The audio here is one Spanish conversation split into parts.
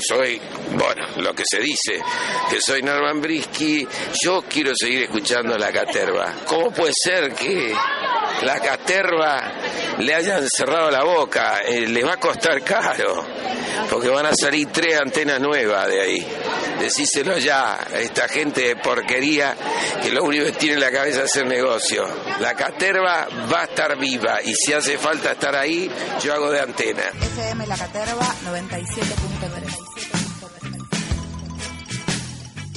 Soy, bueno, lo que se dice, que soy Norman Brisky. Yo quiero seguir escuchando la caterva. ¿Cómo puede ser que la caterva le hayan cerrado la boca? Eh, le va a costar caro, porque van a salir tres antenas nuevas de ahí. Decíselo ya a esta gente de porquería que lo único que tiene en la cabeza es hacer negocio. La caterva va a estar viva y si hace falta estar ahí, yo hago de antena. FM La Caterva 97.3.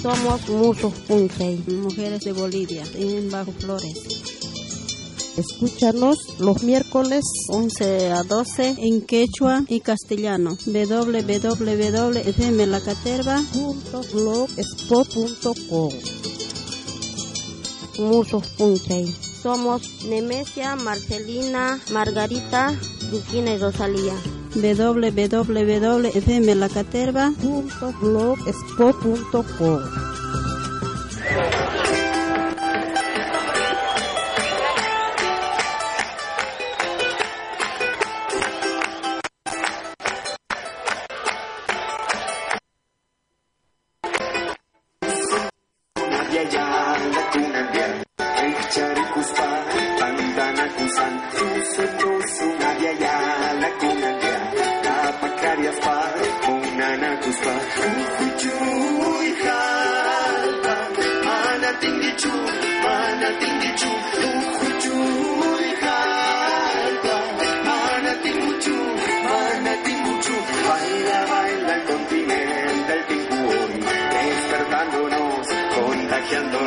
Somos Musos Punchey, mujeres de Bolivia, en Bajo Flores. Escúchanos los miércoles 11 a 12 en quechua y castellano. www.fmlacaterva.blogspot.com Musos Punchey. Somos Nemesia, Marcelina, Margarita, Cristina y Rosalía www.fmlacaterva.blogspot.com contagiándonos.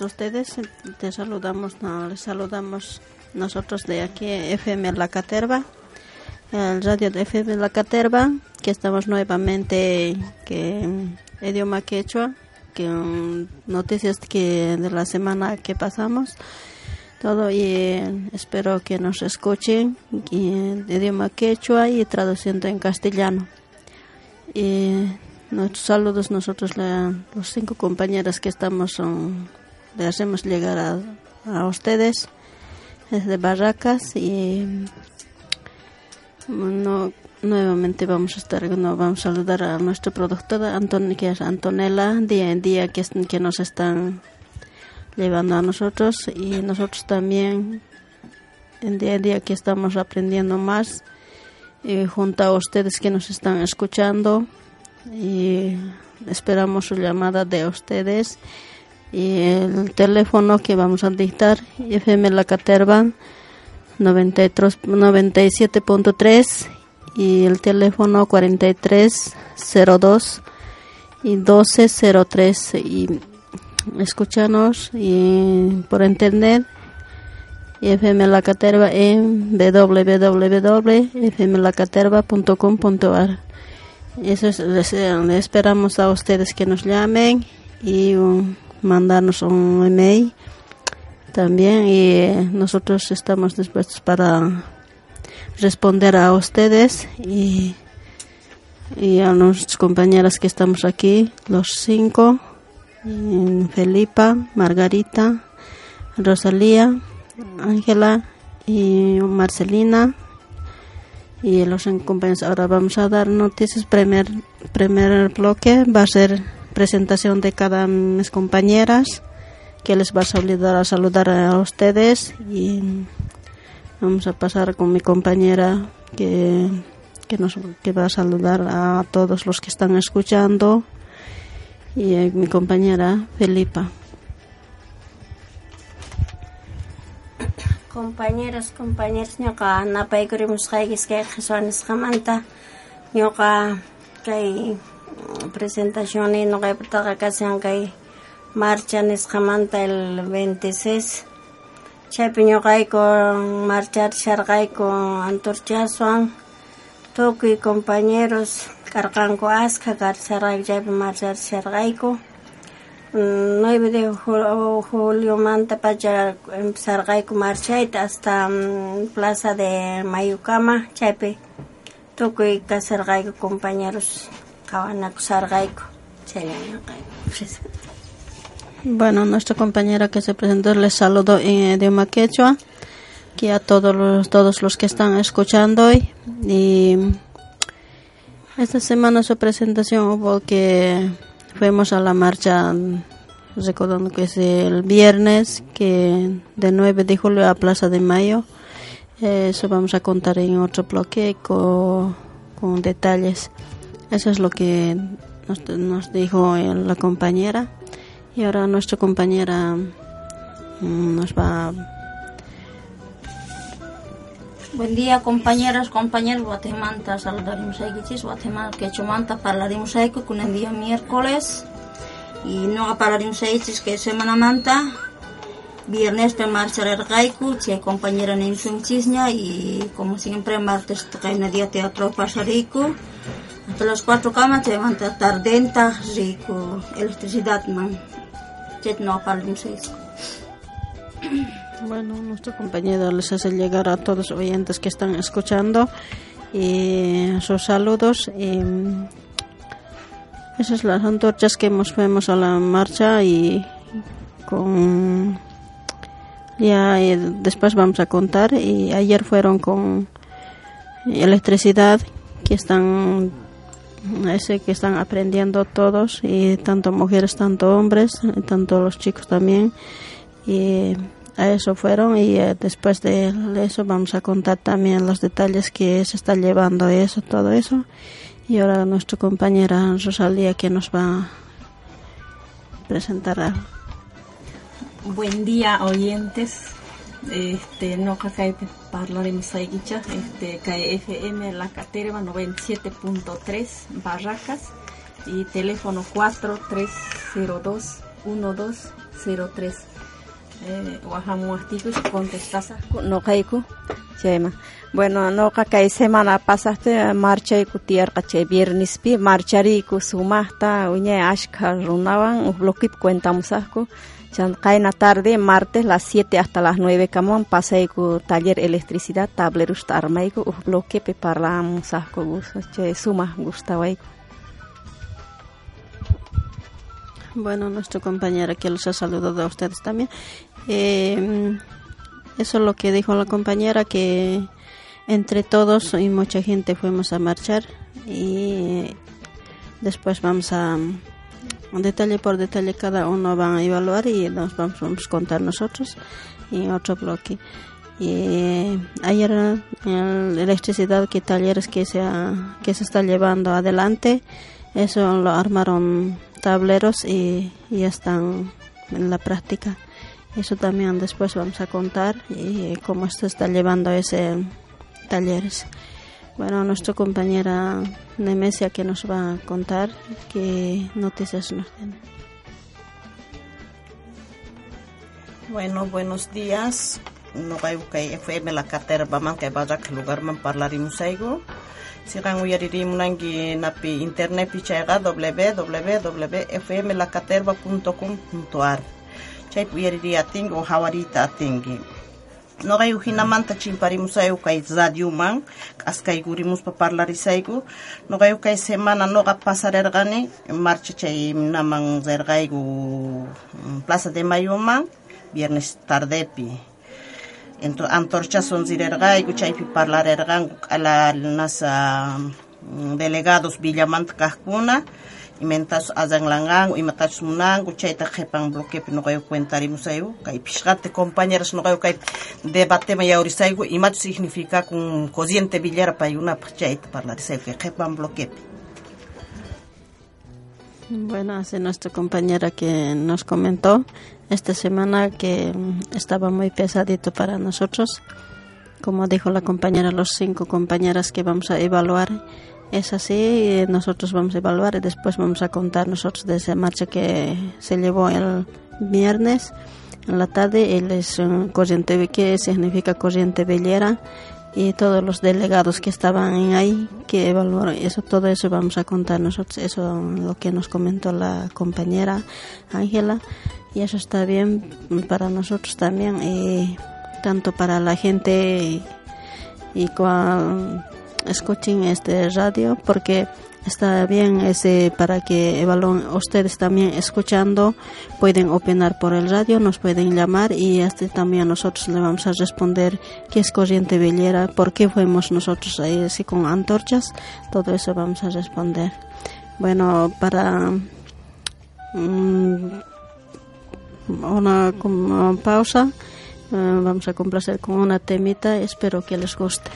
Ustedes. Te saludamos, no, les saludamos nosotros de aquí FM La Caterva, el radio de FM La Caterva, que estamos nuevamente que idioma quechua, que noticias que de la semana que pasamos. Todo y espero que nos escuchen en idioma quechua y traduciendo en castellano. Y nuestros saludos nosotros, la- los cinco compañeras que estamos, um, le hacemos llegar a, a ustedes desde Barracas y nuevamente vamos a estar, vamos a saludar a nuestra productora Anton, que es Antonella, día en día que, nos están llevando a nosotros y nosotros también en día a día que estamos aprendiendo más y junto a ustedes que nos están escuchando. Y esperamos su llamada de ustedes y el teléfono que vamos a dictar FM La Caterva 93 97.3 y el teléfono 4302 y 1203 y escúchanos y por internet y FM La Caterva en www.fmlacaterva.com.ar eso es, les, eh, esperamos a ustedes que nos llamen y mandarnos un email también y eh, nosotros estamos dispuestos para responder a ustedes y, y a nuestras compañeras que estamos aquí, los cinco, Felipa, Margarita, Rosalía, Ángela y Marcelina y los compañeros. Ahora vamos a dar noticias. Primer, primer bloque va a ser presentación de cada mis compañeras que les va a saludar a saludar a ustedes y vamos a pasar con mi compañera que que nos que va a saludar a todos los que están escuchando y eh, mi compañera Felipa. Compañeros, compañeros, ñoqa napaykurimosqaykis kay qhaswanisqamanta ñoqa kay presentación ñoqaypataqa kashan kay marcha nisqamanta el 26 chaypi ñoqayku marcharisharqayku Antorchaswan tukuy compañeros karqanku askha karisharqayku chaypi marcharisharqayku 9 de julio manta pacha empezarqayku marchayta hasta um, plaza de Mayukama chaypi tukuy kasarqayku compañeros Bueno, nuestra compañera que se presentó les saludo en idioma quechua, que a todos los, todos los que están escuchando hoy. Y esta semana su presentación hubo que fuimos a la marcha, recordando que es el viernes, que de 9 de julio a Plaza de Mayo. Eso vamos a contar en otro bloque con detalles. Eso es lo que nos, nos dijo la compañera. Y ahora nuestra compañera mm, nos va Buen día compañeras, compañeros, Guatemala, saludaremos a Iquichis, Guatemala, que chumanta, hablaremos a con el día miércoles. Y no hablaremos a que semana manta, viernes te marcha el gaiku, che compañera Nimsun Chisña y como siempre martes te día teatro pasarico, las cuatro camas te levanta tardenta, rico, electricidad man, che no a Iquichis. Bueno, nuestro compañero les hace llegar a todos los oyentes que están escuchando y sus saludos. Y esas son las antorchas que hemos fuimos a la marcha y con ya y después vamos a contar y ayer fueron con electricidad que están ese que están aprendiendo todos y tanto mujeres tanto hombres tanto los chicos también y a eso fueron y eh, después de eso vamos a contar también los detalles que se está llevando eso, todo eso. Y ahora nuestra compañera Rosalía que nos va a presentar. Buen día oyentes. Este, no cae hablaremos este, cae FM La Caterva 97.3 Barracas y teléfono 4302 1203 wahamuahtikus contestasa no kaiku chema. Bueno no kay semana pasaste marcha y kutiar kache viernes pi marchari ku sumahta uñe ashka runawan ublokip cuentamos asco chan na tarde martes las 7 hasta las 9 camón ku taller electricidad tablerus armaiku ubloque pe parlamus asco gusto che suma gustawaiku Bueno, nuestra compañera que los ha saludado a ustedes también. Eh, eso es lo que dijo la compañera, que entre todos y mucha gente fuimos a marchar y después vamos a detalle por detalle cada uno va a evaluar y nos vamos, a contar nosotros en otro bloque. Y ayer en la electricidad que talleres que se ha, que se está llevando adelante, eso lo armaron tableros y ya están en la práctica. Eso también después vamos a contar y cómo se está llevando ese talleres. Bueno, nuestra compañera Nemesia que nos va a contar qué noticias nos tiene. Bueno, buenos días. No hay que FM la caterva man que vaya que lugar man hablar musaigo. Sigan uyaririm nangi napi internet pichaiga www.fmlacaterva.com.ar chay uyariri atingi o hawarita atingi noqay hinamanta chimparimusayku kay radioman k'askaykurimuspa parlarisayku noqayku kay semana noqa pasarerqani marcha chay naman rirqayku plaza de mayoman viernes tardepi. Entonces antorchason rirerqayku chaypi parlarerqanku k'ala nasa delegados villamanta kaqkuna imentas azanglangan imatas munang uchayta qhipan bloquepi noqayu cuentarimusayku kay pishqate compañeras noqayu kay debatema yawrisayku imatu significa kun corriente villera paykunapaq chayta parlarisayku kay qhipan bloquepi Bueno, hace nuestra compañera que nos comentó esta semana que estaba muy pesadito para nosotros. Como dijo la compañera, los cinco compañeras que vamos a evaluar, es así, nosotros vamos a evaluar y después vamos a contar nosotros de esa marcha que se llevó el viernes en la tarde. Él es un corriente, que significa corriente vellera y todos los delegados que estaban ahí que evaluaron eso todo eso vamos a contar nosotros eso lo que nos comentó la compañera Ángela y eso está bien para nosotros también y tanto para la gente y cual escuchen este radio porque está bien ese para que evalúen ustedes también escuchando pueden opinar por el radio nos pueden llamar y este también nosotros le vamos a responder qué es corriente villera por qué fuimos nosotros ahí así con antorchas todo eso vamos a responder. Bueno para mm, una pausa eh, vamos a complacer con una temita espero que les guste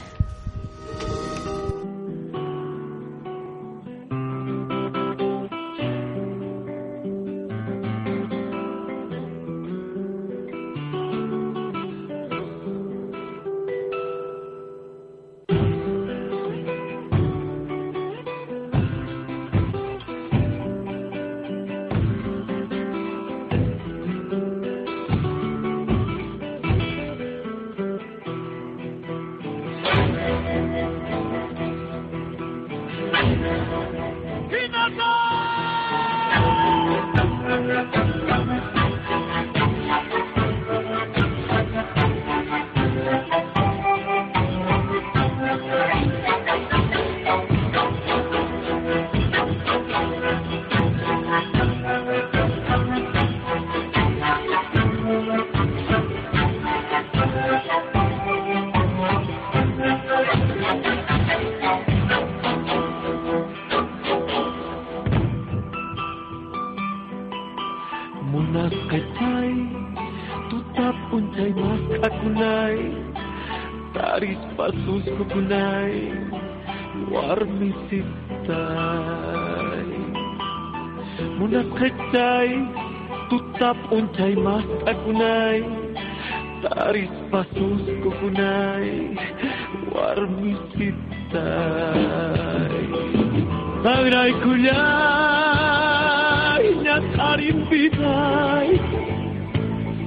kunai taris pasus ko kunai warmisitai. Agrai kulai na tarim bidai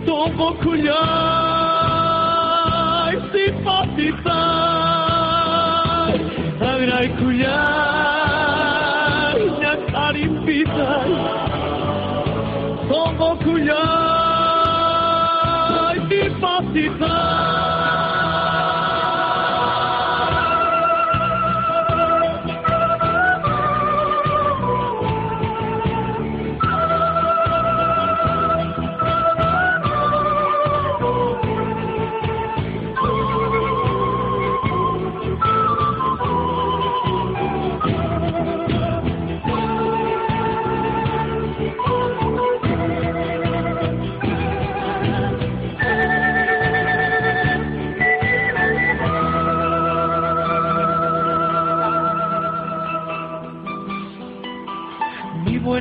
Tomo kulai simpatizai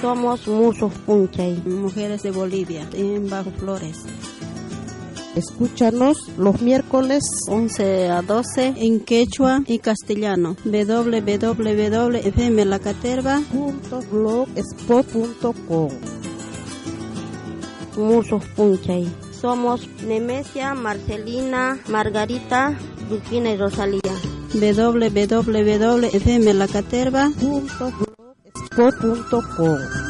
Somos Musos Punchay. Mujeres de Bolivia, en Bajo Flores. Escúchanos los miércoles 11 a 12 en quechua y castellano. www.fmlacaterva.blogspot.com Musos Punchay. Somos Nemesia, Marcelina, Margarita, Rufina y Rosalía. www.fmlacaterva.blogspot.com gmail.com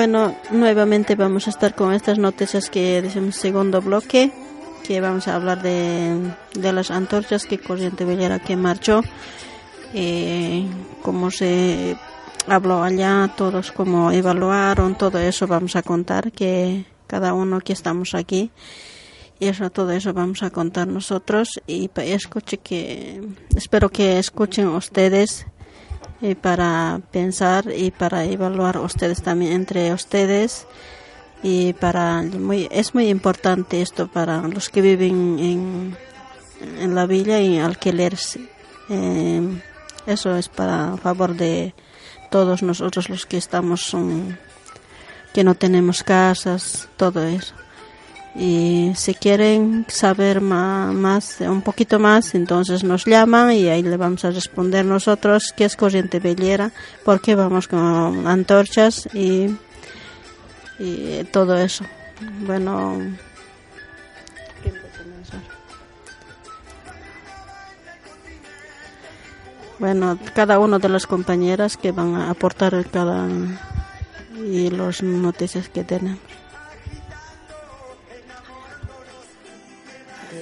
Bueno, nuevamente vamos a estar con estas noticias que decimos segundo bloque, que vamos a hablar de, de las antorchas que Corriente Villera que marchó, eh, cómo se habló allá, todos cómo evaluaron, todo eso vamos a contar, que cada uno que estamos aquí, y eso, todo eso vamos a contar nosotros. Y escuche que, espero que escuchen ustedes y para pensar y para evaluar ustedes también entre ustedes. Y para muy es muy importante esto para los que viven en, en la villa y alquileres. Eh, eso es para favor de todos nosotros los que estamos que no tenemos casas todo eso y si quieren saber ma- más, un poquito más, entonces nos llaman y ahí le vamos a responder nosotros qué es corriente vellera, por qué vamos con antorchas y, y todo eso. Bueno, bueno, cada una de las compañeras que van a aportar cada y las noticias que tenemos.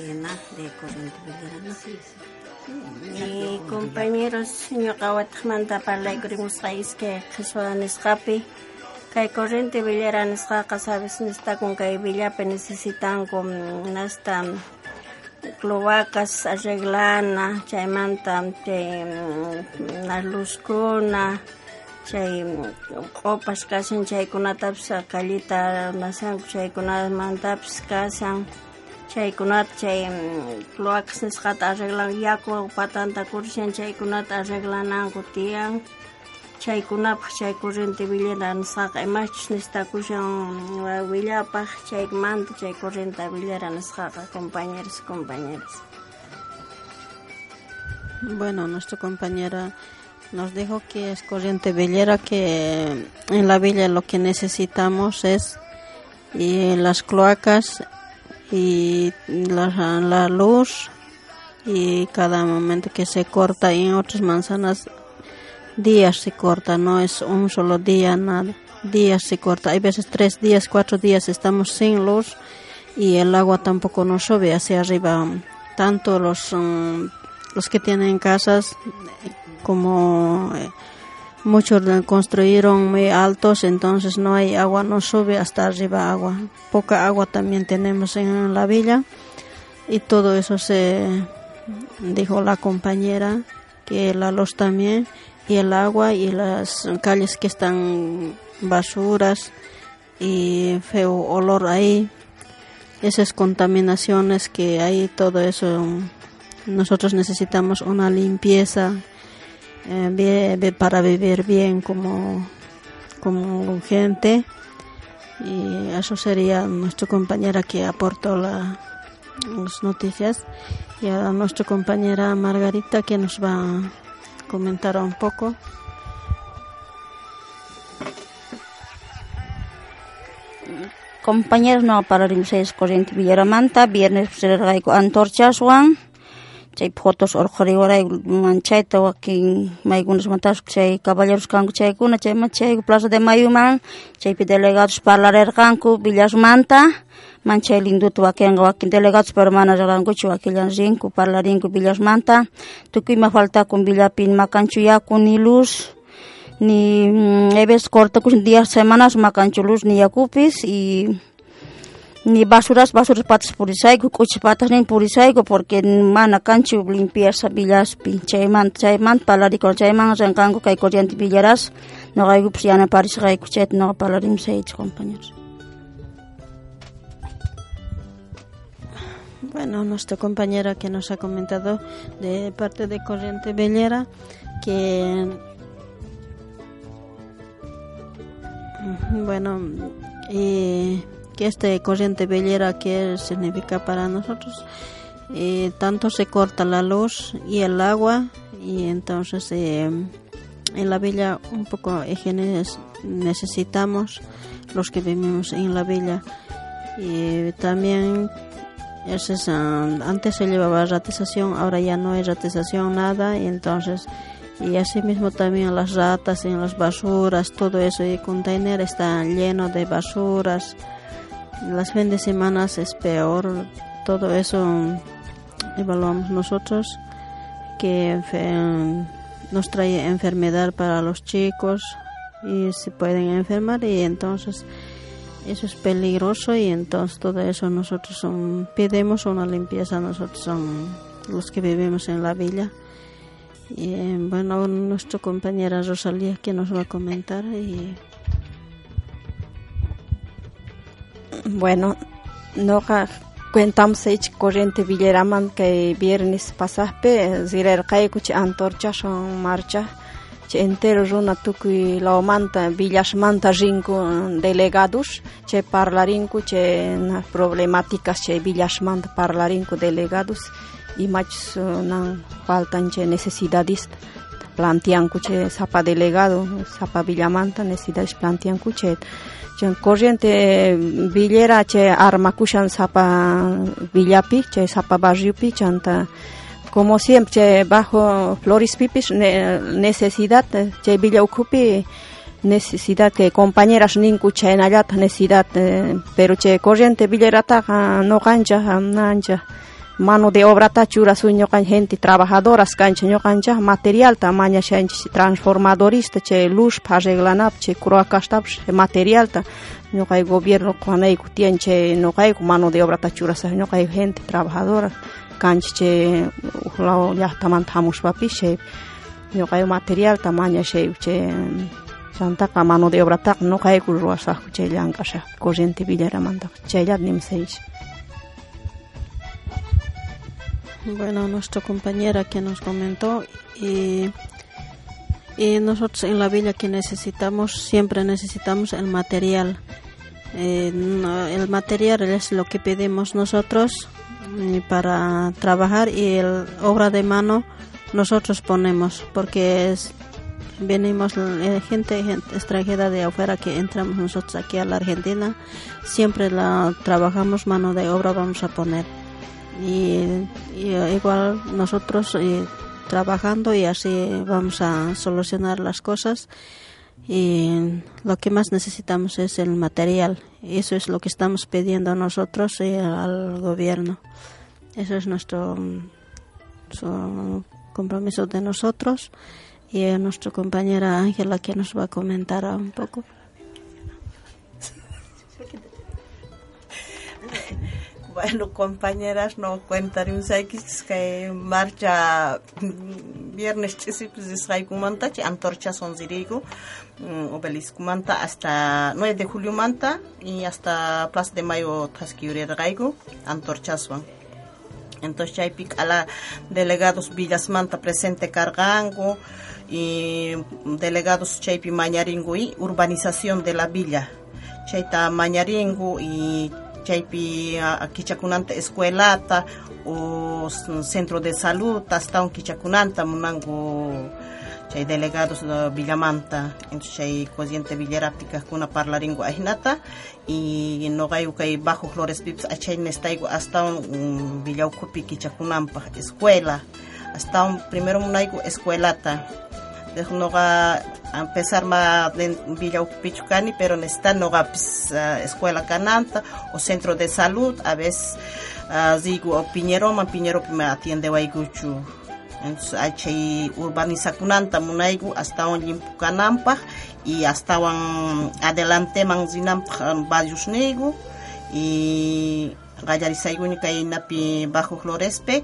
De na de corriente Villera, ¿no? Mi compañeros, señor Kawatmanta, para la país que Jesús escape. Kay corriente Villera nescaca, sabes, está con kay Villape necesitan con hasta cloacas arreglana, chaymanta, chay las luzcuna, chay copas casan, chay kunataps calita, nasan, chay kunatamantaps casan. Chaykunata chay mm, cloacas nisqata arreglan yaku patanta kurishan chaykunata arreglananku tiyan. Chaykunapaq chay corriente villera nisqaqa imachus nistakushan willapaq chaymanta chay corriente villera nisqaqa compañeros compañeras. Bueno, nuestra compañera nos dijo que es corriente villera, que en la villa lo que necesitamos es y las cloacas y la, la luz y cada momento que se corta y en otras manzanas días se corta, no es un solo día, nada, días se corta. Hay veces tres días, cuatro días estamos sin luz y el agua tampoco nos sube hacia arriba. Tanto los, mm, los que tienen casas como eh, muchos construyeron muy altos, entonces no hay agua, no sube hasta arriba agua. Poca agua también tenemos en la villa. Y todo eso se dijo la compañera que la luz también y el agua y las calles que están basuras y feo olor ahí. Esas contaminaciones que hay todo eso nosotros necesitamos una limpieza eh, para vivir bien como como gente. Y eso sería nuestra compañera que aportó la, las noticias. Y a nuestra compañera Margarita que nos va a comentar un poco. Compañeros no pararimos es corriente Villaramanta, viernes sergaico antorchaswan, chay fotos urquriwaray manchayta wakin maykunasmantash chay caballeros kanku chaykuna chayma chay Plaza de Mayuman chaypi delegados parlarirqanku Villasmanta man chay linduta wakinqa wakin delegados pero mana riqrankuchu wakillan rinku parlarinku Villasmanta tukuyma faltakun Villapi makanchu yaku ni luz ni mm, veces cortakush días semanas makanchu luz ni yakupis y ni basuras basuras patas purisayku kuchi patas nin purisayku porque mana kanchu limpieza villaspi chayman chayman palarikun chayman renkanku kay corriente villaras noqaykupish yanaparisqayku chayta noqa parlarimsaychik compañeros. Bueno, nuestra compañera que nos ha comentado de parte de Corriente Bellera que bueno y que este corriente bellera que significa para nosotros eh, tanto se corta la luz y el agua y entonces eh, en la villa un poco necesitamos los que vivimos en la villa. Y también ese es, antes se llevaba ratización ahora ya no hay ratización nada y entonces y así mismo también las ratas en las basuras todo eso y container está lleno de basuras las fines de semana es peor. Todo eso evaluamos nosotros que nos trae enfermedad para los chicos y se pueden enfermar y entonces eso es peligroso y entonces todo eso nosotros son, pedimos una limpieza nosotros son los que vivimos en la villa. Y bueno nuestra compañera Rosalía que nos va a comentar y Bueno, noqa cuentamsaychik corriente Villeraman kay viernes pasaspe zirarqayku chay antorchashan marcha chay entero runa tukuy lawmanta villashmanta rinku delegados chay parlarinku chay na problemáticas chay villashmanta parlarinku delegados imachus nan faltan chay necesidades planteanku chay sapa delegado sapa villamanta necesidades planteanku chay chay corriente villera chay armakushan sapa villapi chay sapa barriopi chanta como siempre bajo flores pipis ne- necesidad chay villa ukupi necesidad que compañeras ninku chay nallata necesidad eh, pero chay corriente villerata no cancha nancha mano de obra ta chura su ñoqan gente trabajadoras cancha ñoqancha material ta maña shanchi transformadorista che luz pa arreglanap che kuro akashtap material ta. Ñoqay gobierno qanay kutien che ñoqay mano de obra ta chura sa ñoqay gente trabajadora cancha che lao ya taman papi che ñoqay material ta maña che che Santa mano de obra ta no kay ku ruasa che llankasha corriente villera manda che ya nimseish Bueno, nuestra compañera que nos comentó y, nosotros en la villa que necesitamos, siempre necesitamos el material. Eh, el material es lo que pedimos nosotros mm, para trabajar y el obra de mano nosotros ponemos porque es venimos eh, gente, gente extranjera de afuera que entramos nosotros aquí a la Argentina siempre la trabajamos mano de obra vamos a poner y, y, eh, igual nosotros eh, trabajando y así vamos a solucionar las cosas. Y lo que más necesitamos es el material. Eso es lo que estamos pidiendo nosotros eh, al gobierno. Eso es nuestro compromiso de nosotros y nuestra compañera Ángela que nos va a comentar un poco Bueno, compañeras, no cuentaré un saikis que marcha mm, viernes chisipis kumanta, chi antorcha son zirigo, obelisco manta hasta 9 de julio manta y hasta Plaza de Mayo tasquiure raigo, antorchas van. Entonces hay pic a la delegados Villas Manta presente cargango y delegados Chaipi Mañaringo y urbanización de la villa. Chaita Mañaringo y chaypi aquí chakunanta escuelata o centro de salud hasta un kichakunanta munango chay delegados de Villamanta entonces chay cosiente Villaraptica kuna parlaringo ahinata y no gayu kay bajo Flores Pips achay nestaigo hasta un Villaucupi kichakunampa escuela hasta un primero munaigo escuelata dejo no ga empezar ma de Villaucupichucani pero nesta no ga pues, ah, escuela cananta o centro de salud a veces uh, zigu o Piñero man Piñero me atiende waiguchu entonces hay urbanizakunanta munaigu hasta un limpucanampa y hasta un adelante manzinampa varios nego y gallarisaigu ni kay napi bajo Florespe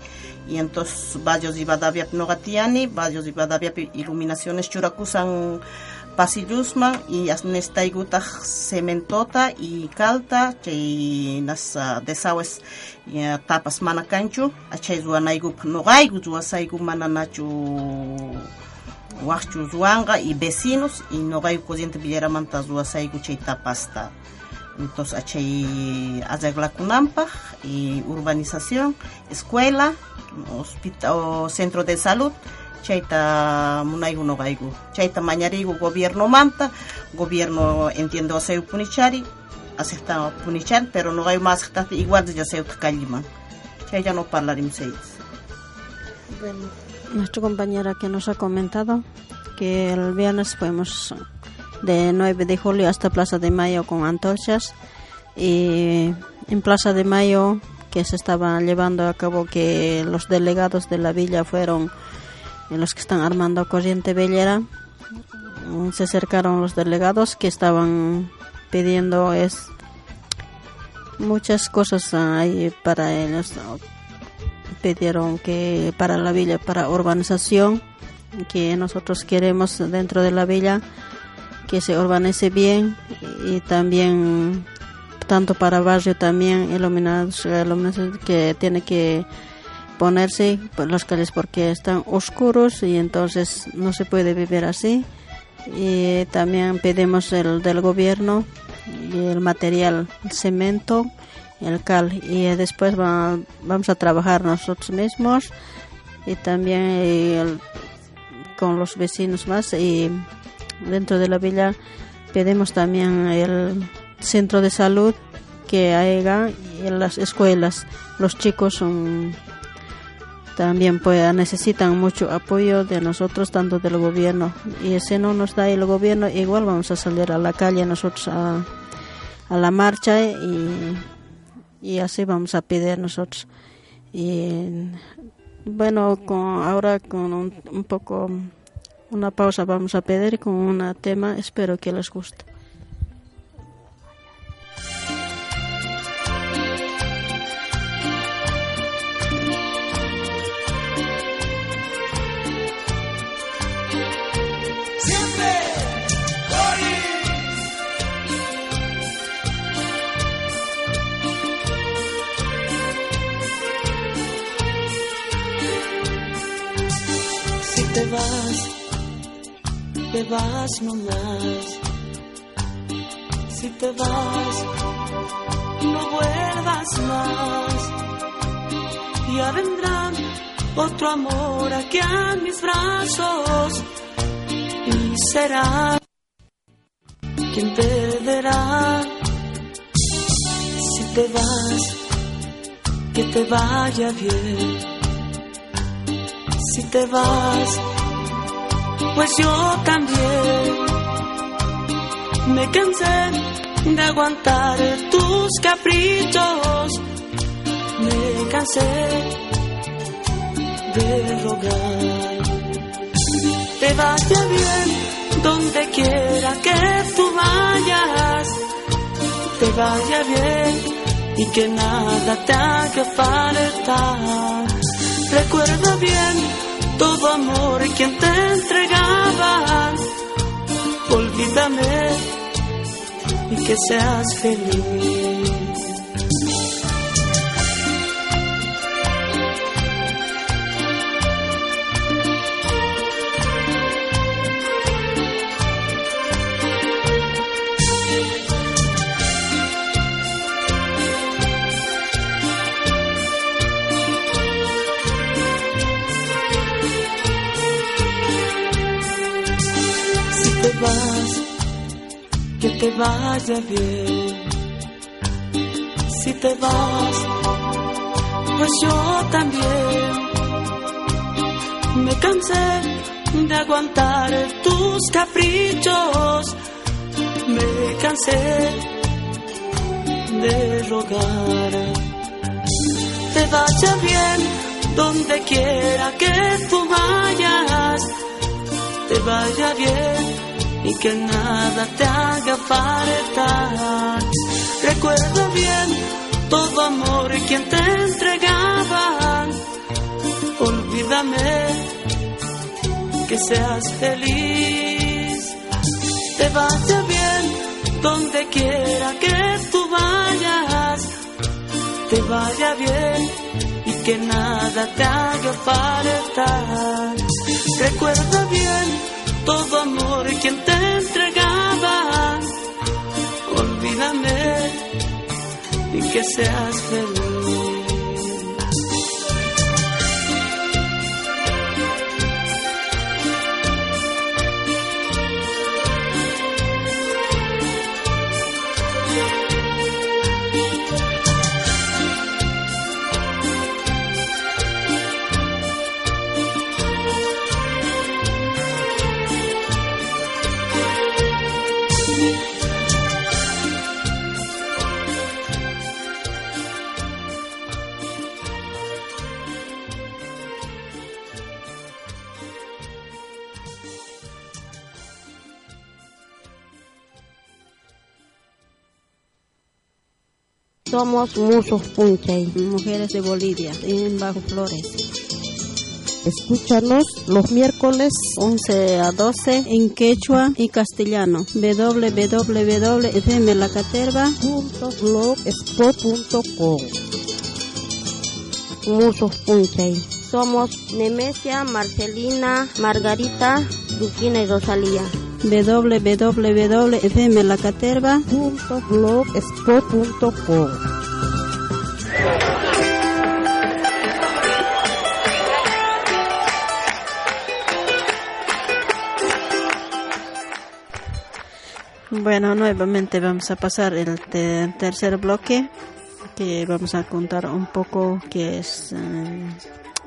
y entonces varios ibadavia nogatiani varios ibadavia iluminaciones churakusan pasillusman y asnestaiguta cementota y calta chay nas uh, desagües ya tapas mana kanchu achay zuanaigu nogaigu zuasaigu mana nachu Huachu Zuanga y vecinos y Nogay Codiente Villaramanta Zuasaigu Chay Tapasta. Entonces, achay Azaglakunampa y urbanización, escuela, hospital, o centro de salud, Chaita Munaigu Nogaigu. Chaita Mañarigu, gobierno manta, gobierno entiendo Aseu Punichari, acepta Punichari, pero no hay más igual de Aseu Kaliman. Chaita no hablaremos seis. Bueno, nuestra compañera que nos ha comentado que el viernes fuimos de 9 de julio hasta Plaza de Mayo con antorchas. Y en Plaza de Mayo que se estaba llevando a cabo que los delegados de la villa fueron los que están armando corriente vellera se acercaron los delegados que estaban pidiendo es muchas cosas ahí para ellos. Pidieron que para la villa, para urbanización, que nosotros queremos dentro de la villa que se urbanice bien y también tanto para barrio también iluminados, iluminados que tiene que ponerse las calles porque están oscuros y entonces no se puede vivir así. Y también pedimos el del gobierno y el material el cemento el cal y después va, vamos a trabajar nosotros mismos y también con los vecinos más y dentro de la villa pedimos también el centro de salud que haya en las escuelas los chicos son también pues necesitan mucho apoyo de nosotros tanto del gobierno y si no nos da el gobierno igual vamos a salir a la calle nosotros a, a la marcha y y así vamos a pedir nosotros. Y bueno, con, ahora con un, un, poco una pausa vamos a pedir con un tema, espero que les guste. Te vas nomás. Si te vas, no vuelvas más. Ya vendrá otro amor aquí a mis brazos y será quien te verá. Si te vas, que te vaya bien si te vas, pues yo también me cansé de aguantar tus caprichos, me cansé de rogar. Te vaya bien donde quiera que tú vayas, te vaya bien y que nada te haga falta. Recuerda bien todo amor quien te entregaba. Olvídame y que seas feliz. Vaya bien. Si te vas, pues yo también me cansé de aguantar tus caprichos, me cansé de rogar. Te vaya bien donde quiera que tú vayas, te vaya bien y que nada te haga falta. Recuerda bien todo amor quien te entregaba. Olvídame que seas feliz. Te vaya bien donde quiera que tú vayas. Te vaya bien y que nada te haga falta. Recuerda bien todo amor quien te entregaba. Olvídame y que seas feliz. Somos Musos Punchay. Mujeres de Bolivia, en Bajo Flores. Escúchanos los miércoles 11 a 12 en quechua y castellano. www.fmlacaterva.blogspot.com Musos Punchay. Somos Nemesia, Marcelina, Margarita, Lucina y Rosalía www.fmlacaterva.blogspot.com Bueno, nuevamente vamos a pasar el te- tercer bloque que vamos a contar un poco que es eh,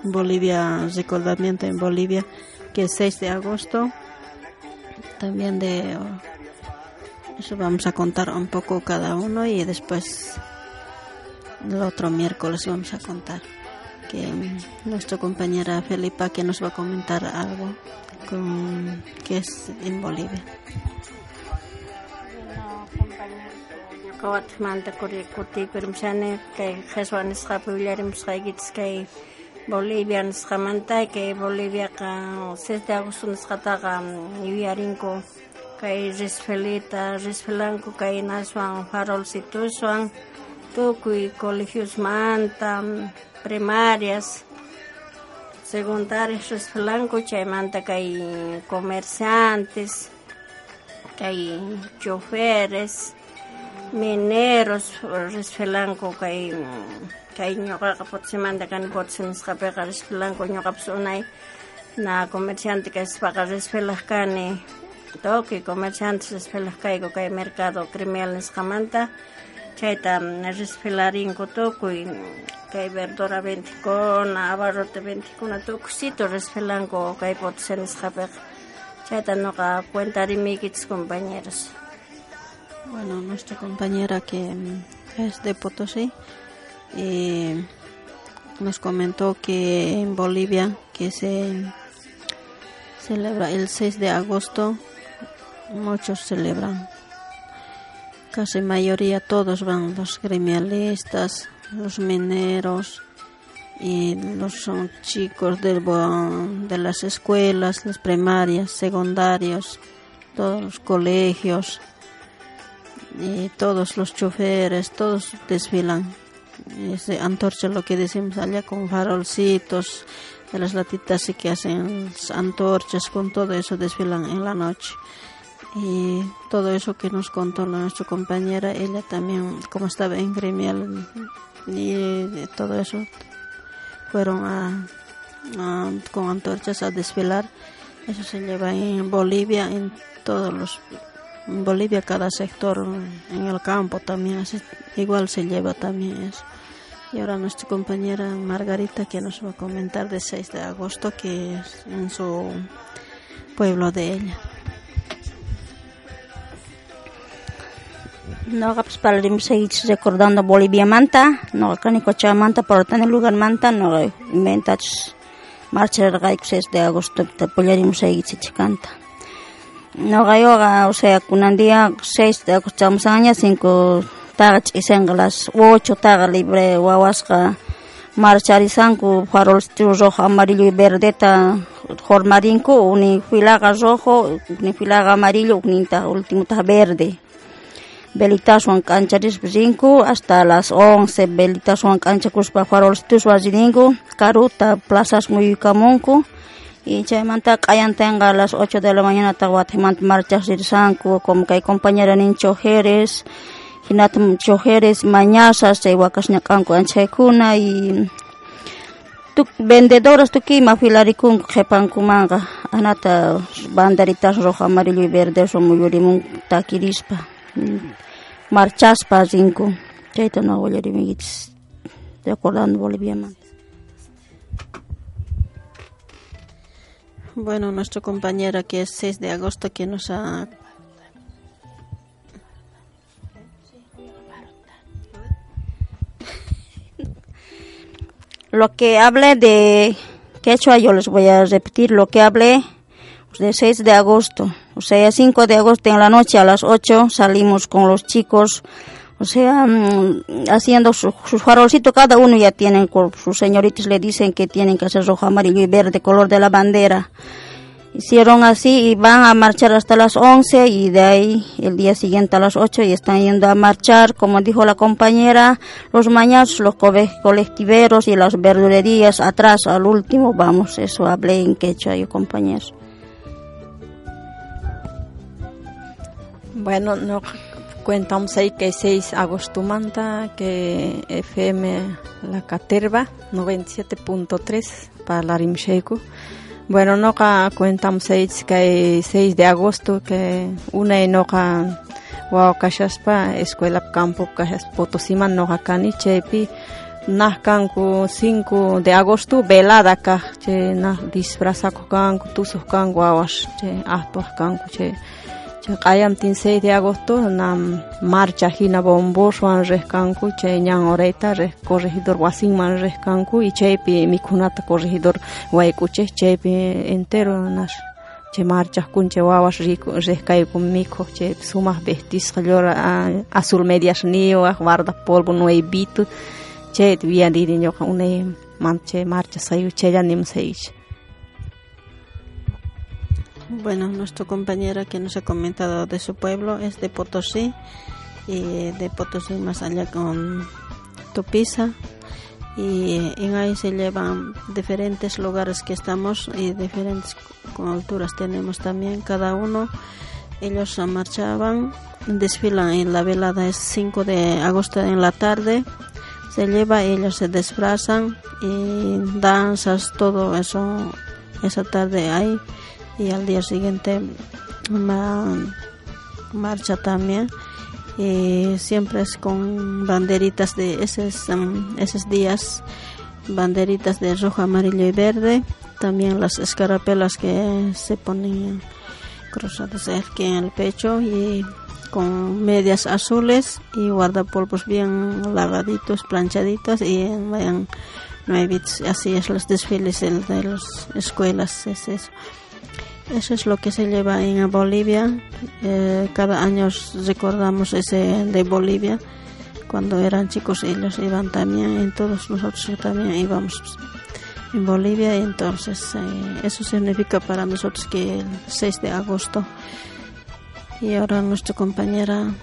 Bolivia, recordamiento en Bolivia, que es 6 de agosto. También de eso vamos a contar un poco cada uno y después el otro miércoles vamos a contar que nuestra compañera Felipa que nos va a comentar algo con, que es en Bolivia. Kapillarim skaygits kay Bolivia ka 6 de agosto nisqataqa yuyarinko kay Risfelita Risfelanko kay naswan farolsituswan tukuy colegios manta primarias secundarias Risfelanko chaymanta kay comerciantes kay choferes mineros resfelanco kay potsinisqapiqa resfelanco ñoqapas unay na verdura 20 kuna abarrote 20 kuna tukuysito resfelanco kay potisinisqapiqa chayta noqa cuentarimikichis compañeros. Bueno, nuestra compañera que mm, es de Potosí eh, nos comentó que en Bolivia que se celebra el 6 de agosto, muchos celebran, casi mayoría todos van, los gremialistas, los mineros y los son chicos de las escuelas, las primarias, secundarios, todos los colegios todos los choferes, todos desfilan. Es de antorcha lo que decimos allá con farolcitos, de las latitas sí que hacen antorchas, con todo eso desfilan en la noche. Y todo eso que nos contó nuestra compañera, ella también, como estaba en gremial, y todo eso, fueron a- con antorchas a desfilar. Eso se lleva en Bolivia, en todos los en Bolivia cada sector en el campo también igual se lleva también eso. Y ahora nuestra compañera Margarita que nos va a comentar de 6 de agosto que es en su pueblo de ella. Noqa pues para seguir recordando Bolivia manta, noqa kani Cochabamanta por tener lugar manta, noqa inventach marcha raqayku 6 de agosto pullarimos seguir chikanta. Noqa yoga, o sea, kunan día 6 de agosto estamos aña 5 taga ch'isenqa las 8 taga libre wawasqa marcharizanku farol rojo amarillo y verdeta jormarinku uni filaqa rojo uni filaqa amarillo uninta último ta verde. Velitazuan k'ancharispa rinku hasta las 11 velitazuan k'anchakuspa farolcituswan rinku karuta plazas muyuykamunku y chaymanta k'ayantinqa a las 8 de la mañana ta Guatemala marchas risanku como kay compañera nin chojeres hinatam chojeres mañasas chay anchaykuna y tuk vendedoras tukima filarikunku qhipankumanqa anata banderitas rojo amarillo y verde so muyurimun takirispa marchaspa rinku chayta no willariminkichis recordando Boliviaman Bueno, nuestra compañera que es 6 de agosto que nos ha lo que hablé de quechua yo les voy a repetir lo que hablé de 6 de agosto. O sea 5 de agosto en la noche a las 8 salimos con los chicos o sea mm, haciendo su, su farolcito cada uno ya tienen sus señoritas le dicen que tienen que hacer rojo amarillo y verde color de la bandera hicieron así y van a marchar hasta las 11 y de ahí el día siguiente a las 8 y están yendo a marchar, como dijo la compañera, los mañanos, los colectiveros y las verdulerías atrás al último, vamos, eso hablé en quechua yo compañeros. Bueno, no cuentamos ahí que 6 de agosto manta, que FM La Caterva 97.3 para la. Bueno, no cuentamos ahí que 6 de agosto que una y no Huacachaspa, Escuela Campo Potosima, no cani chepi, nahkanku 5 de agosto, velada ka, che disfraza kanku, tusus kanku awas, che kanku, che qayam tin 6 de agosto nam marcha hina bomboswan reskanku chay ñan oreta res corregidor wasinman reskanku y chaypi mikhunata corregidor waykuche chaypi entero nash che marcha kunche wawas rico reskayku mikho che sumas vestisqa llora azul medias niwa guarda polvo nuevito che viandiri ñoqa unay manche marcha sayu chellanim sayich Bueno, nuestra compañera que nos ha comentado de su pueblo es de Potosí y de Potosí más allá con Tupiza y en ahí se llevan diferentes lugares que estamos y diferentes culturas tenemos también. Cada uno ellos marchaban desfilan en la velada es 5 de agosto en la tarde se lleva ellos se disfrazan y danzas todo eso esa tarde ahí y al día siguiente ma, marcha también y siempre es con banderitas de esos, um, esos días banderitas de rojo, amarillo y verde también las escarapelas que se ponen cruzadas aquí en el pecho y con medias azules y guardapolvos bien lavaditos, planchaditos y vayan nuevitos. Así es los desfiles de las escuelas, es eso. Eso es lo que se lleva en Bolivia. Eh, cada año recordamos ese de Bolivia. Cuando eran chicos ellos iban también, y todos nosotros también íbamos en Bolivia. Y entonces eh, eso significa para nosotros que el 6 de agosto. Y ahora nuestra compañera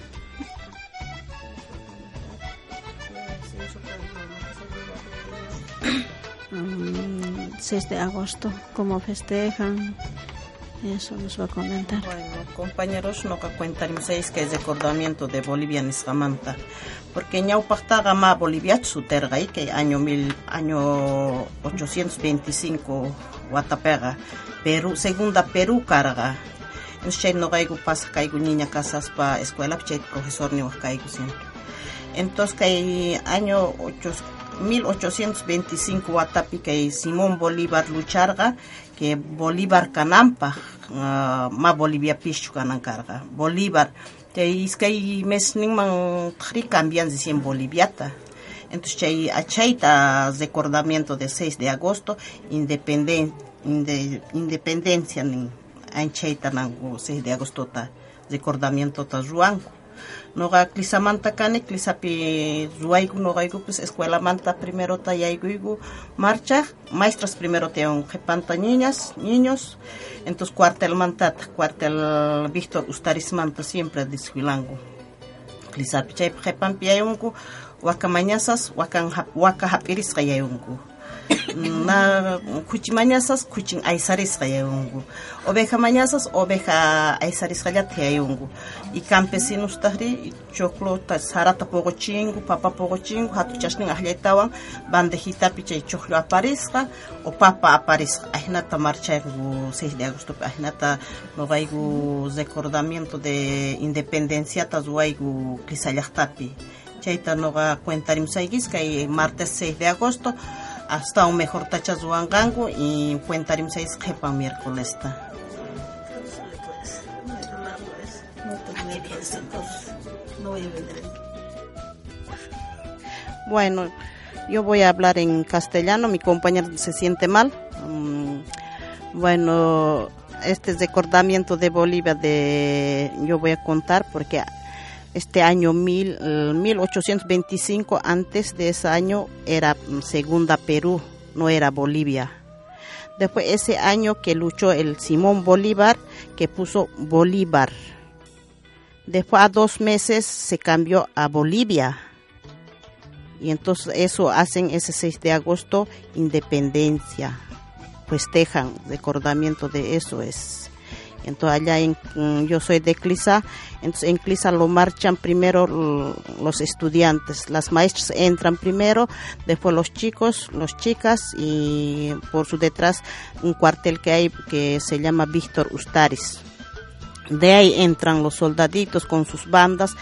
um, 6 de agosto, cómo festejan, eso nos va a comentar. Bueno, compañeros, no que cuentan seis que es recordamiento de Bolivia en Escamanta. Porque ñaupactaga ma Bolivia su terga y que año mil, año 825 Guatapega, Perú, segunda Perú carga. entonces chay noqayku pasa kayku niña kasaspa escuela chay profesor niwaq kayku siempre entonces kay año ocho, 1825 watapi kay Simón Bolívar lucharqa que Bolívar kananpaq uh, ma Boliviapischu kanan karqa Bolívar chay iskay mesninman qhri de sien boliviata. Entonces chay achayta recordamiento de 6 de agosto independen, inde, independencia nin anchayta nangu 6 de agosto ta recordamiento ta ruanku noqa clisamanta kani clisapi noqayku pues escuela manta primero ta yaykuyku marcha maestras primero tiyan qhipanta niñas niños entonces cuartel mantata cuartel Víctor Ustaris manta siempre desfilanku clisapi chaypi qhipanpi yayunku waka mañasas wakan waka hap'irisqa na kuchi mañasas kuchin aysarisqa yayunku oveja mañasas oveja aysarisqallata yayunku y campesinos tahri choclo ta sarata poqochingu papa poqochingu hatu chashnin ahllaytawan bandejitapi chay choclo aparisqa o papa aparisqa ahinata marchayku 6 de agostopi ahinata noqayku recordamiento de independenciata ruwayku Quisa llaqtapi chayta noqa cuentarimusaykish kay martes 6 de agosto hasta un mejor tacha ruwanqanku y cuentarimusaykish qhipan miércolesta Bueno, yo voy a hablar en castellano, mi compañero se siente mal. Mm, bueno, este recordamiento de Bolivia de yo voy a contar porque este año mil, eh, 1825 antes de ese año era mm, segunda Perú, no era Bolivia. Después ese año que luchó el Simón Bolívar, que puso Bolívar. Después a dos meses se cambió a Bolivia. Y entonces eso hacen ese 6 de agosto independencia. Festejan, recordamiento de eso es. Entonces allá en, mm, yo soy de Clisa, entonces en Clisa lo marchan primero los estudiantes, las maestras entran primero, después los chicos, los chicas y por su detrás un cuartel que hay que se llama Víctor Ustaris. De ahí entran los soldaditos con sus bandas,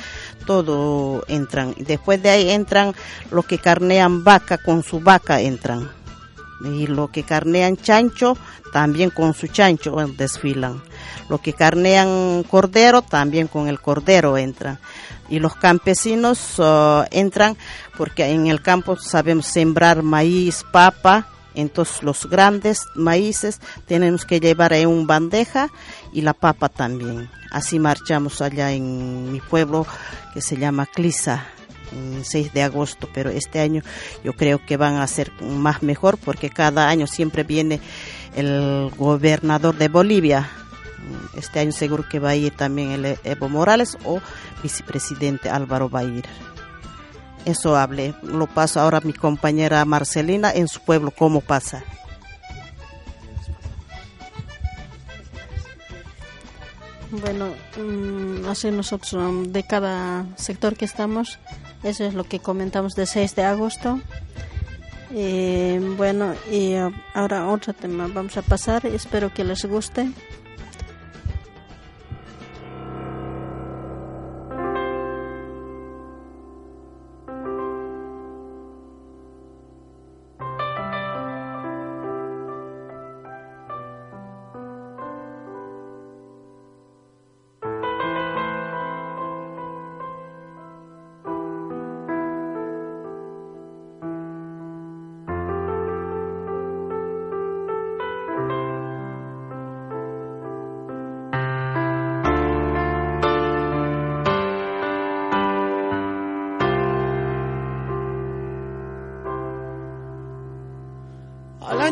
todo entran. Después de ahí entran los que carnean vaca, con su vaca entran. Y los que carnean chancho, también con su chancho eh, desfilan. Los que carnean cordero, también con el cordero entran. Y los campesinos ah, entran porque en el campo sabemos sembrar maíz, papa, entonces los grandes maíces tenemos que llevar en un bandeja y la papa también. Así marchamos allá en mi pueblo que se llama Clisa, 6 de agosto, pero este año yo creo que van a ser más mejor porque cada año siempre viene el gobernador de Bolivia. Este año seguro que va a ir también el Evo Morales o vicepresidente Álvaro va a ir. Eso hablé. Lo paso ahora a mi compañera Marcelina en su pueblo, cómo pasa. Bueno, mm, así nosotros um, de cada sector que estamos, eso es lo que comentamos de 6 de agosto. Eh, bueno, y uh, ahora otro tema vamos a pasar, espero que les guste.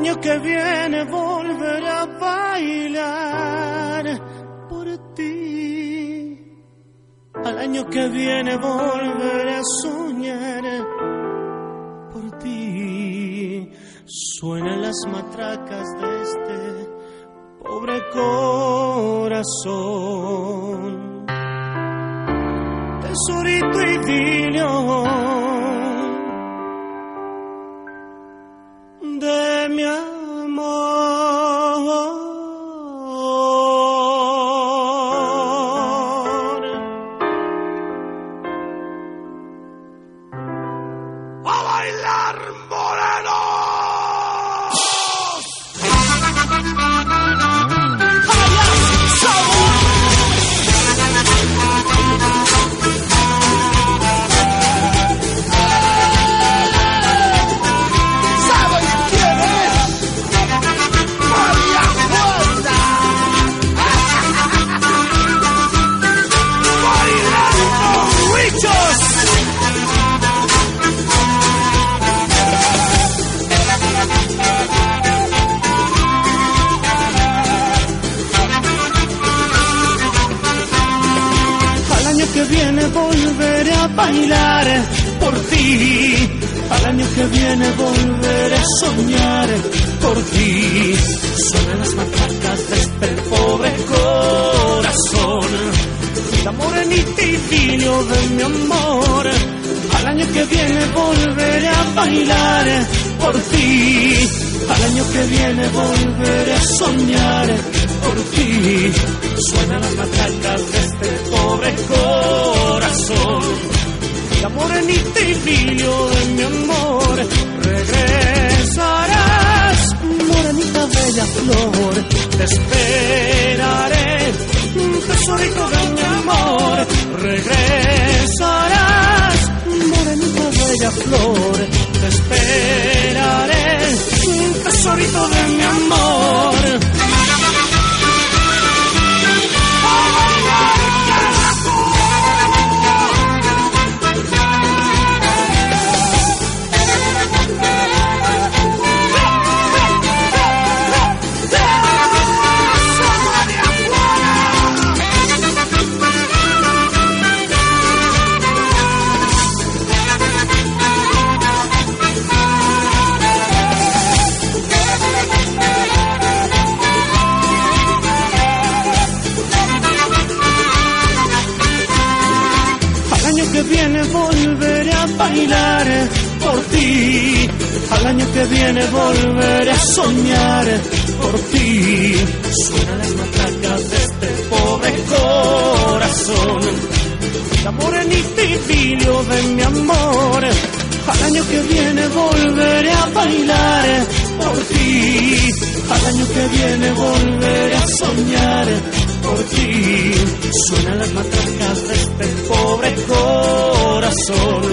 Año que viene volveré a bailar por ti. Al año que viene volveré a soñar por ti. Suenan las matracas de este pobre corazón. Tesorito idilio Morenita y filio de mi amor. Regresarás, morenita bella flor. Te esperaré, tesorito de mi amor. Regresarás, morenita bella flor. Te esperaré, tesorito de mi amor. Año que viene volveré a soñar por ti. Suenan las matracas de este pobre corazón. La morenita y filio de mi amor. Al año que viene volveré a bailar por ti. Al año que viene volveré a soñar por ti. Suenan las matracas de este pobre corazón.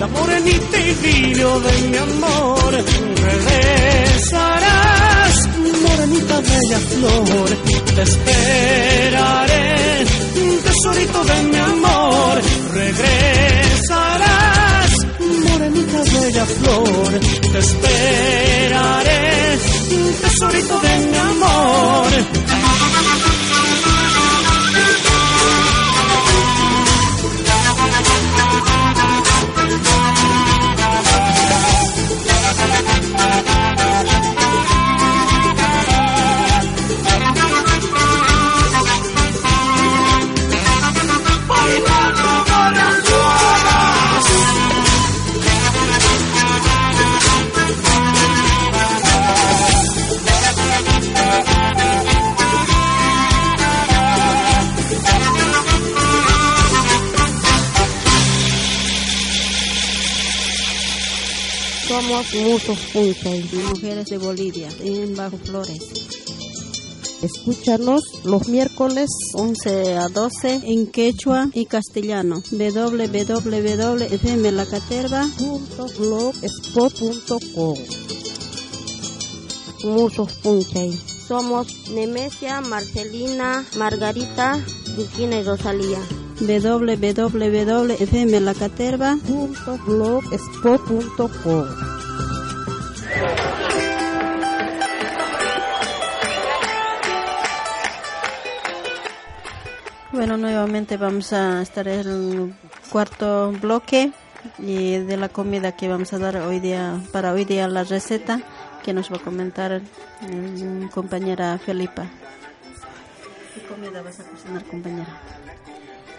La morenita y filio de mi amor. Regresarás, morenita bella flor. Te esperaré, tesorito de mi amor. Regresarás, morenita bella flor. Te esperaré, tesorito de mi amor. Musos Punchay. Mujeres de Bolivia, en Bajo Flores. Escúchanos los miércoles 11 a 12 en quechua y castellano. www.fmlacaterva.blogspot.com Musos Punchay. Somos Nemesia, Marcelina, Margarita, Dulcina y Rosalía. www.fmlacaterva.blogspot.com Bueno, nuevamente vamos a estar en el cuarto bloque y de la comida que vamos a dar hoy día, para hoy día la receta que nos va a comentar mi compañera Felipa. ¿Qué comida vas a cocinar, compañera?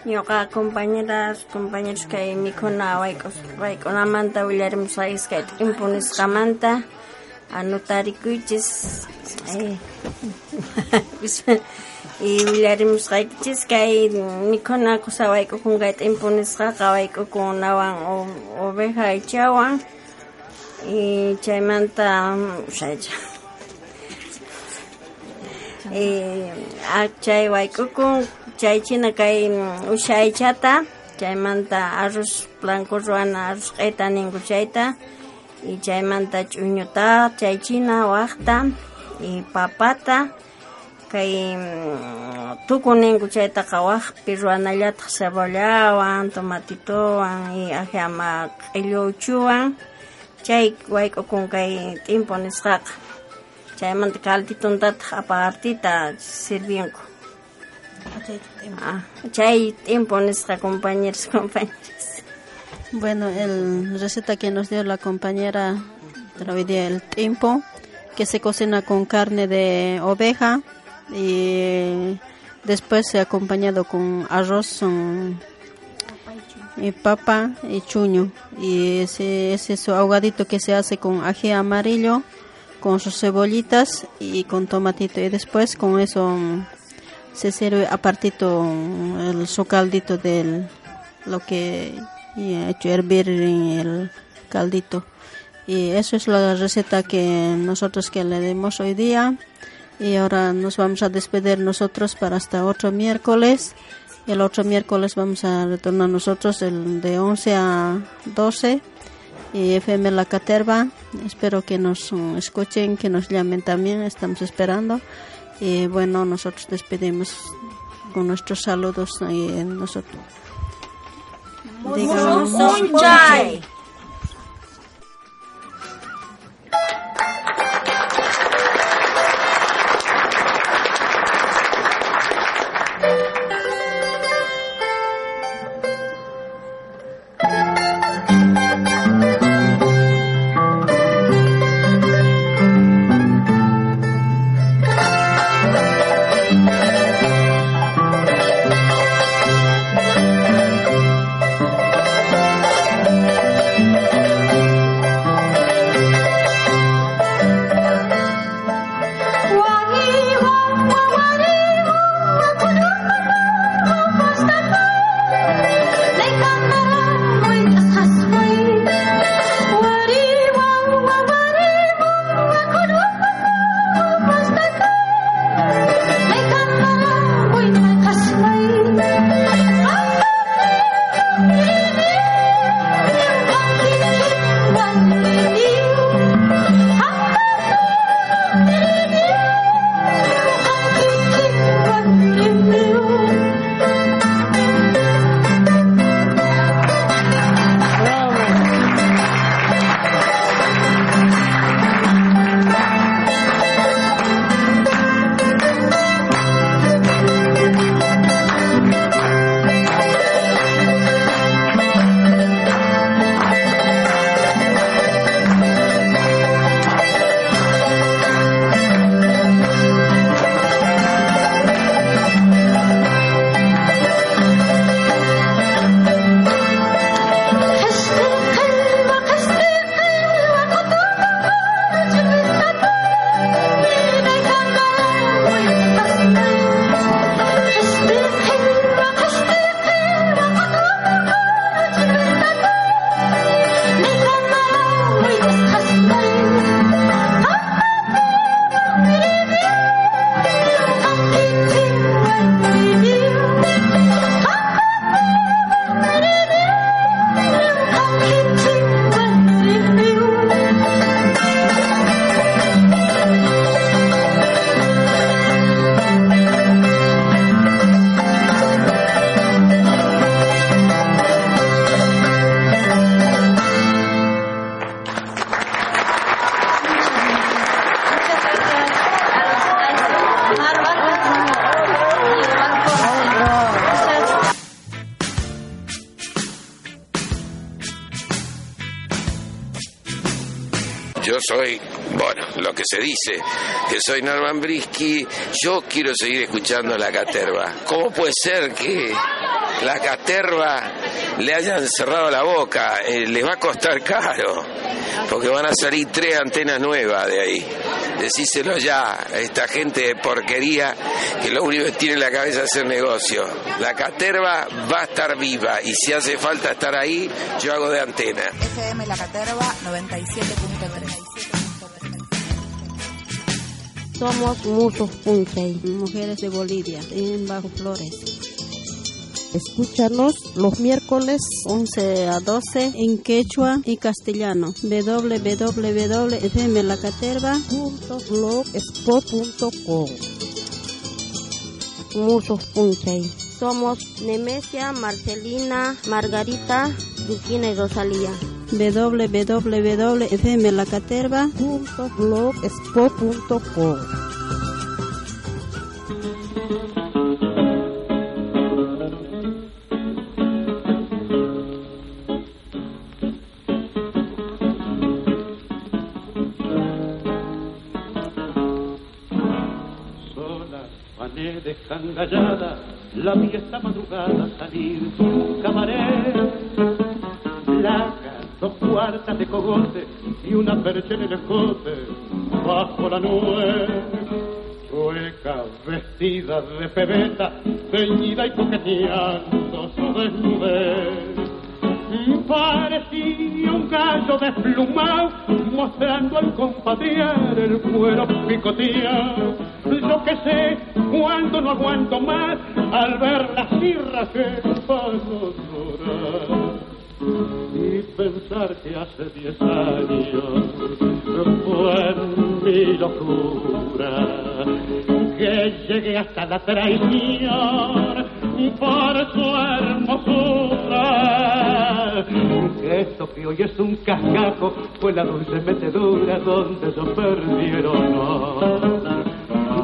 ñuqa compañeras compañeros kay mikhuna wayk'us waykunamanta willarimusayis kay t'impunisqamanta anotarikuychis eh, y anotarikku itxez. E, eh. bilari eh, muskaik itxez, kai nikonako zabaiko kunga eta imponezka gabaiko kuna ban obeha itxauan. E, eh, txaimanta, saitxa. E, atxai baikuku, txaitxina kai arroz blanko zuan arroz eta ningu txaita. Y chaymanta ch'uñuta chaychina waqta y papata kay tuku ninku chaytaqa waqpi ruanallataq cebollawan tomatitowan y ajiama q'illuchuwan chay wayk'ukun kay t'impu nisqaqa. Chaymanta caldituntataq apartita sirvinku Ah, chay tiempo nuestra compañeros, compañeros. Bueno, el receta que nos dio la compañera de hoy día, el tiempo, que se cocina con carne de oveja y después se ha acompañado con arroz y papa y chuño. Y ese es eso ahogadito que se hace con ají amarillo, con sus cebollitas y con tomatito. Y después con eso se sirve apartito el su caldito del lo que y ha hecho hervir el caldito. Y eso es la receta que nosotros que le dimos hoy día. Y ahora nos vamos a despedir nosotros para hasta otro miércoles. El otro miércoles vamos a retornar nosotros el de 11 a 12 y FM La Caterva. Espero que nos escuchen, que nos llamen también, estamos esperando. Y bueno, nosotros despedimos con nuestros saludos nosotros. Digong Sunjay. Soy Norman Brisky, yo quiero seguir escuchando la caterva. ¿Cómo puede ser que la caterva le hayan cerrado la boca? Eh, les va a costar caro, porque van a salir tres antenas nuevas de ahí. Decíselo ya a esta gente de porquería que lo único que tiene en la cabeza es hacer negocio. La caterva va a estar viva y si hace falta estar ahí, yo hago de antena. FM La Caterva 97.3. Somos Musos Punchay. Mujeres de Bolivia, en Bajo Flores. Escúchanos los miércoles 11 a 12 en quechua y castellano. www.fmlacaterva.blogspot.com Musos Punchay. Somos Nemesia, Marcelina, Margarita, Lucina y Rosalía www.fmlacaterva.blogspot.com la mía madrugada salir percha en el escote bajo la nube. Chueca, vestida de pebeta, ceñida y coqueteando su desnudez. Parecía un gallo desplumado mostrando al compadear el cuero picoteado. Yo que sé cuando no aguanto más al ver las sirras que paso pensar que hace diez años fue mi locura. Que llegué hasta la traición por su hermosura. Que esto que hoy es un cascajo fue la dulce metedura donde yo perdí el honor.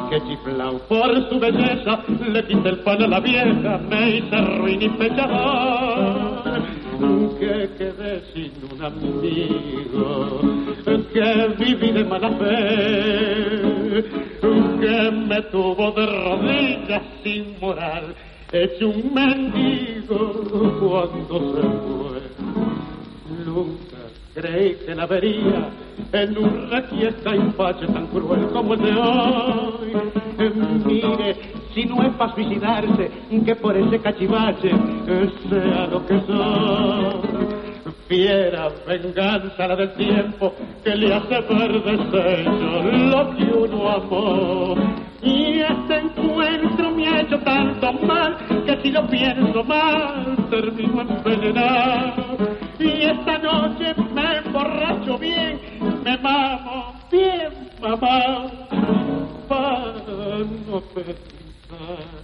Que chiflao por su belleza le quité el pan a la vieja me hice ruin y pechador que quedé sin un amigo, que viví de mala fe, que me tuvo de rodillas sin moral, hecho un mendigo cuando se fue. Nunca creí que la vería en un requiesca empache tan cruel como el de hoy. Mire, si no es para suicidarse, que por ese cachivache sea lo que soy. Fiera venganza la del tiempo que le hace ver desecho lo que uno amó. Y este encuentro me ha hecho tanto mal que si lo pienso mal termino envenenado. Y esta noche me emborracho bien, me mamo bien mamá para no pensar.